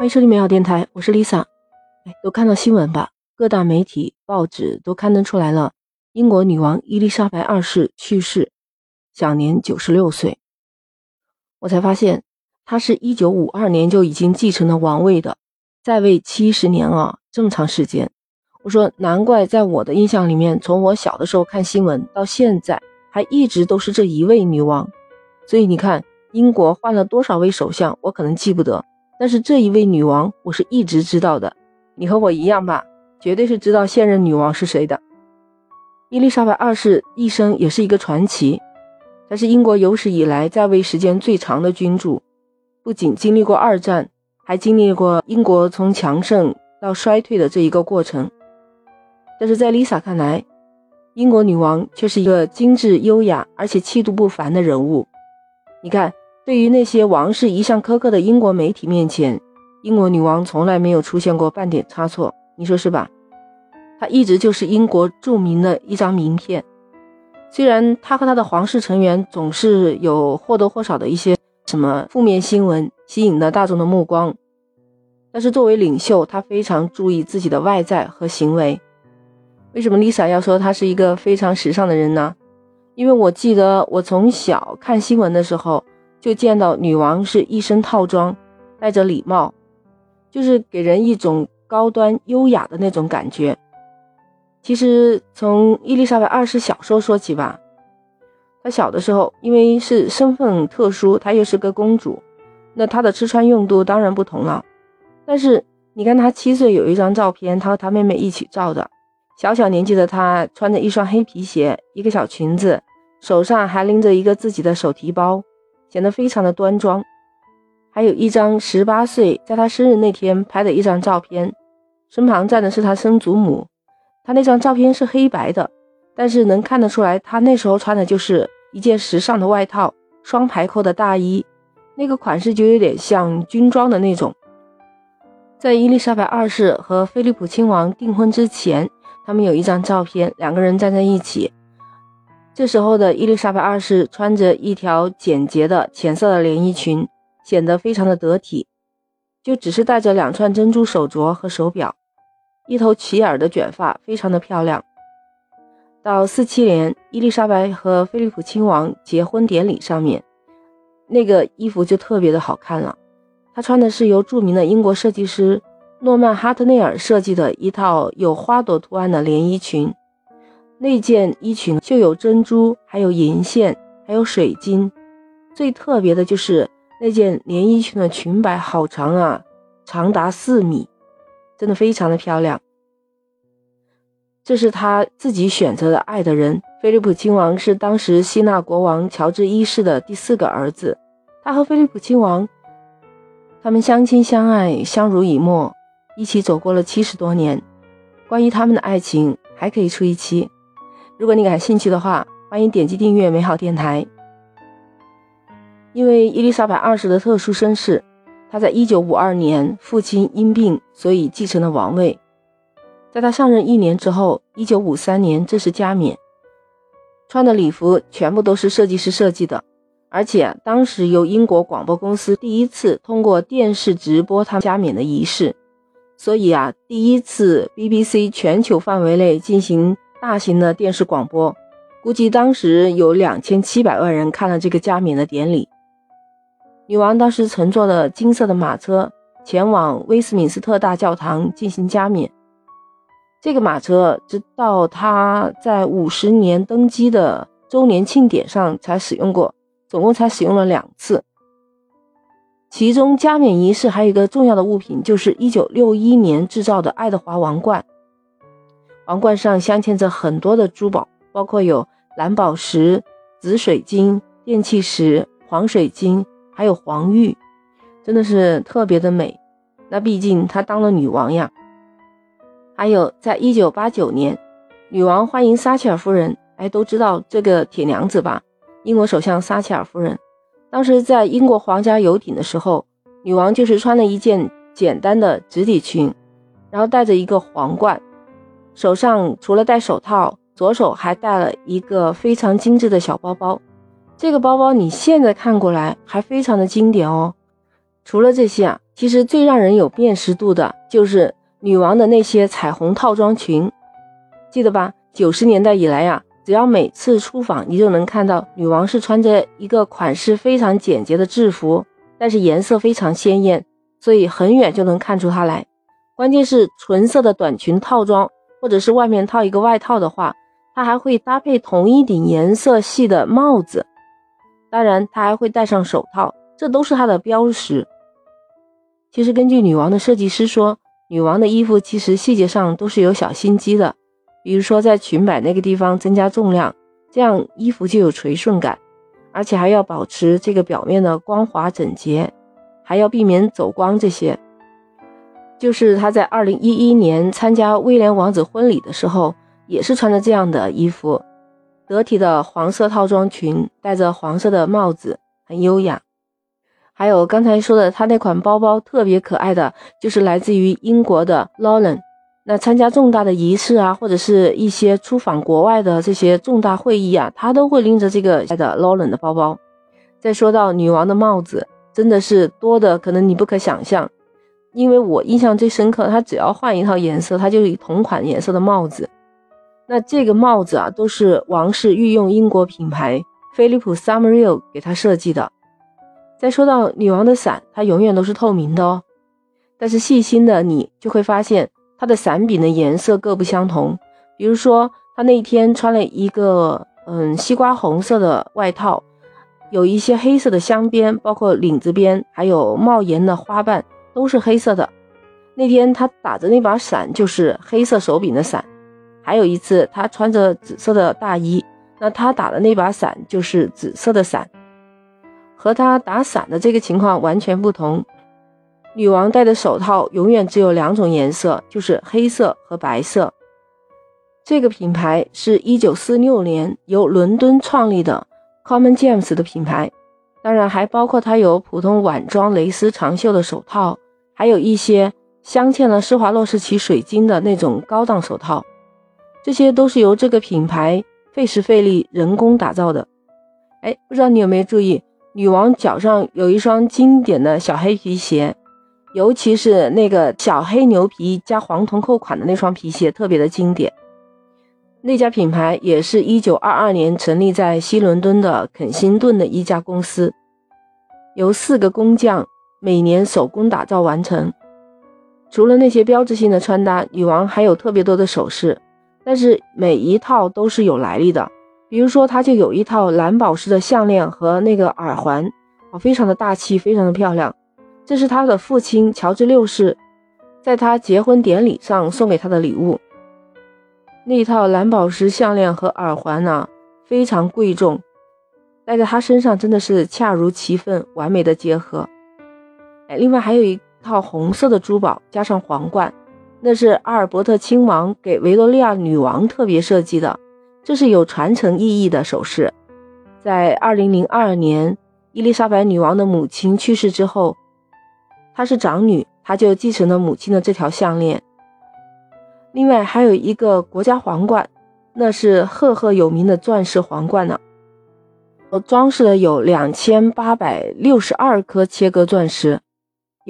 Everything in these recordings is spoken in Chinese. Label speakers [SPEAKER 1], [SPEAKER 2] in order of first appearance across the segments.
[SPEAKER 1] 欢迎收听美好电台，我是 Lisa。哎，都看到新闻吧？各大媒体、报纸都刊登出来了，英国女王伊丽莎白二世去世，享年九十六岁。我才发现，她是一九五二年就已经继承了王位的，在位七十年啊，这么长时间。我说，难怪在我的印象里面，从我小的时候看新闻到现在，还一直都是这一位女王。所以你看，英国换了多少位首相，我可能记不得。但是这一位女王，我是一直知道的。你和我一样吧，绝对是知道现任女王是谁的。伊丽莎白二世一生也是一个传奇，她是英国有史以来在位时间最长的君主，不仅经历过二战，还经历过英国从强盛到衰退的这一个过程。但是在 Lisa 看来，英国女王却是一个精致优雅而且气度不凡的人物。你看。对于那些王室一向苛刻的英国媒体面前，英国女王从来没有出现过半点差错，你说是吧？她一直就是英国著名的一张名片。虽然她和她的皇室成员总是有或多或少的一些什么负面新闻，吸引了大众的目光，但是作为领袖，她非常注意自己的外在和行为。为什么 Lisa 要说她是一个非常时尚的人呢？因为我记得我从小看新闻的时候。就见到女王是一身套装，戴着礼帽，就是给人一种高端优雅的那种感觉。其实从伊丽莎白二世小时候说起吧，她小的时候因为是身份特殊，她又是个公主，那她的吃穿用度当然不同了。但是你看她七岁有一张照片，她和她妹妹一起照的，小小年纪的她穿着一双黑皮鞋，一个小裙子，手上还拎着一个自己的手提包。显得非常的端庄，还有一张十八岁在他生日那天拍的一张照片，身旁站的是他生祖母。他那张照片是黑白的，但是能看得出来，他那时候穿的就是一件时尚的外套，双排扣的大衣，那个款式就有点像军装的那种。在伊丽莎白二世和菲利普亲王订婚之前，他们有一张照片，两个人站在一起。这时候的伊丽莎白二世穿着一条简洁的浅色的连衣裙，显得非常的得体，就只是戴着两串珍珠手镯和手表，一头齐耳的卷发，非常的漂亮。到四七年，伊丽莎白和菲利普亲王结婚典礼上面，那个衣服就特别的好看了。她穿的是由著名的英国设计师诺曼哈特内尔设计的一套有花朵图案的连衣裙。那件衣裙就有珍珠，还有银线，还有水晶。最特别的就是那件连衣裙的裙摆好长啊，长达四米，真的非常的漂亮。这是他自己选择的爱的人。菲利普亲王是当时希腊国王乔治一世的第四个儿子。他和菲利普亲王，他们相亲相爱，相濡以沫，一起走过了七十多年。关于他们的爱情，还可以出一期。如果你感兴趣的话，欢迎点击订阅美好电台。因为伊丽莎白二世的特殊身世，她在一九五二年父亲因病，所以继承了王位。在她上任一年之后，一九五三年正式加冕，穿的礼服全部都是设计师设计的，而且当时由英国广播公司第一次通过电视直播她加冕的仪式，所以啊，第一次 BBC 全球范围内进行。大型的电视广播，估计当时有两千七百万人看了这个加冕的典礼。女王当时乘坐了金色的马车前往威斯敏斯特大教堂进行加冕。这个马车直到她在五十年登基的周年庆典上才使用过，总共才使用了两次。其中加冕仪式还有一个重要的物品，就是一九六一年制造的爱德华王冠。皇冠上镶嵌着很多的珠宝，包括有蓝宝石、紫水晶、电气石、黄水晶，还有黄玉，真的是特别的美。那毕竟她当了女王呀。还有，在一九八九年，女王欢迎撒切尔夫人，哎，都知道这个铁娘子吧？英国首相撒切尔夫人，当时在英国皇家游艇的时候，女王就是穿了一件简单的直底裙，然后戴着一个皇冠。手上除了戴手套，左手还戴了一个非常精致的小包包。这个包包你现在看过来还非常的经典哦。除了这些啊，其实最让人有辨识度的就是女王的那些彩虹套装裙，记得吧？九十年代以来呀，只要每次出访，你就能看到女王是穿着一个款式非常简洁的制服，但是颜色非常鲜艳，所以很远就能看出她来。关键是纯色的短裙套装，或者是外面套一个外套的话，她还会搭配同一顶颜色系的帽子，当然她还会戴上手套，这都是她的标识。其实，根据女王的设计师说，女王的衣服其实细节上都是有小心机的，比如说在裙摆那个地方增加重量，这样衣服就有垂顺感，而且还要保持这个表面的光滑整洁，还要避免走光。这些就是她在二零一一年参加威廉王子婚礼的时候，也是穿着这样的衣服，得体的黄色套装裙，戴着黄色的帽子，很优雅。还有刚才说的，他那款包包特别可爱的，就是来自于英国的 Lauren。那参加重大的仪式啊，或者是一些出访国外的这些重大会议啊，他都会拎着这个的 Lauren 的包包。再说到女王的帽子，真的是多的可能你不可想象。因为我印象最深刻，她只要换一套颜色，她就以同款颜色的帽子。那这个帽子啊，都是王室御用英国品牌飞利浦 Summerio 给她设计的。再说到女王的伞，它永远都是透明的哦。但是细心的你就会发现，它的伞柄的颜色各不相同。比如说，她那天穿了一个嗯西瓜红色的外套，有一些黑色的镶边，包括领子边，还有帽檐的花瓣都是黑色的。那天他打着那把伞就是黑色手柄的伞。还有一次，他穿着紫色的大衣，那他打的那把伞就是紫色的伞。和他打伞的这个情况完全不同。女王戴的手套永远只有两种颜色，就是黑色和白色。这个品牌是一九四六年由伦敦创立的 Common James 的品牌，当然还包括它有普通晚装蕾丝长袖的手套，还有一些镶嵌了施华洛世奇水晶的那种高档手套，这些都是由这个品牌费时费力人工打造的。哎，不知道你有没有注意？女王脚上有一双经典的小黑皮鞋，尤其是那个小黑牛皮加黄铜扣款的那双皮鞋，特别的经典。那家品牌也是一九二二年成立在西伦敦的肯辛顿的一家公司，由四个工匠每年手工打造完成。除了那些标志性的穿搭，女王还有特别多的首饰，但是每一套都是有来历的。比如说，她就有一套蓝宝石的项链和那个耳环，啊，非常的大气，非常的漂亮。这是他的父亲乔治六世在他结婚典礼上送给他的礼物。那套蓝宝石项链和耳环呢，非常贵重，戴在他身上真的是恰如其分，完美的结合。另外还有一套红色的珠宝加上皇冠，那是阿尔伯特亲王给维多利亚女王特别设计的。这是有传承意义的首饰，在二零零二年，伊丽莎白女王的母亲去世之后，她是长女，她就继承了母亲的这条项链。另外还有一个国家皇冠，那是赫赫有名的钻石皇冠呢，装饰了有两千八百六十二颗切割钻石，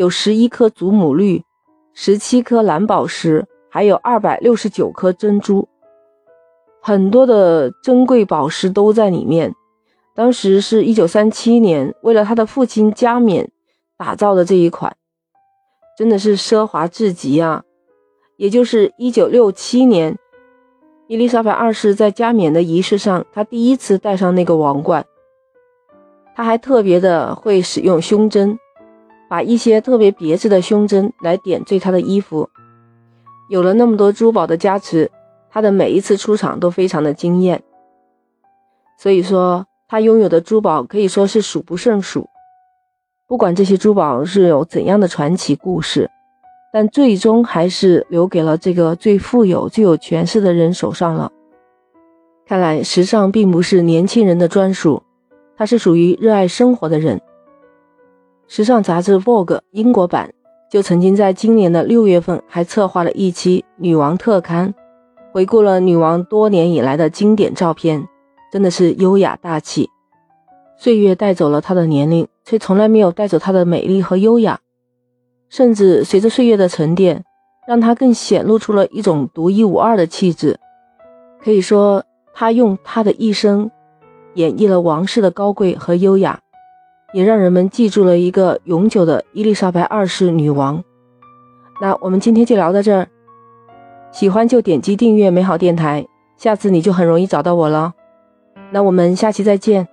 [SPEAKER 1] 有十一颗祖母绿，十七颗蓝宝石，还有二百六十九颗珍珠。很多的珍贵宝石都在里面。当时是一九三七年，为了他的父亲加冕打造的这一款，真的是奢华至极啊！也就是一九六七年，伊丽莎白二世在加冕的仪式上，她第一次戴上那个王冠。她还特别的会使用胸针，把一些特别别致的胸针来点缀她的衣服。有了那么多珠宝的加持。她的每一次出场都非常的惊艳，所以说他拥有的珠宝可以说是数不胜数。不管这些珠宝是有怎样的传奇故事，但最终还是留给了这个最富有、最有权势的人手上了。看来时尚并不是年轻人的专属，它是属于热爱生活的人。时尚杂志《Vogue》英国版就曾经在今年的六月份还策划了一期女王特刊。回顾了女王多年以来的经典照片，真的是优雅大气。岁月带走了她的年龄，却从来没有带走她的美丽和优雅，甚至随着岁月的沉淀，让她更显露出了一种独一无二的气质。可以说，她用她的一生演绎了王室的高贵和优雅，也让人们记住了一个永久的伊丽莎白二世女王。那我们今天就聊到这儿，喜欢就点击订阅美好电台，下次你就很容易找到我了。那我们下期再见。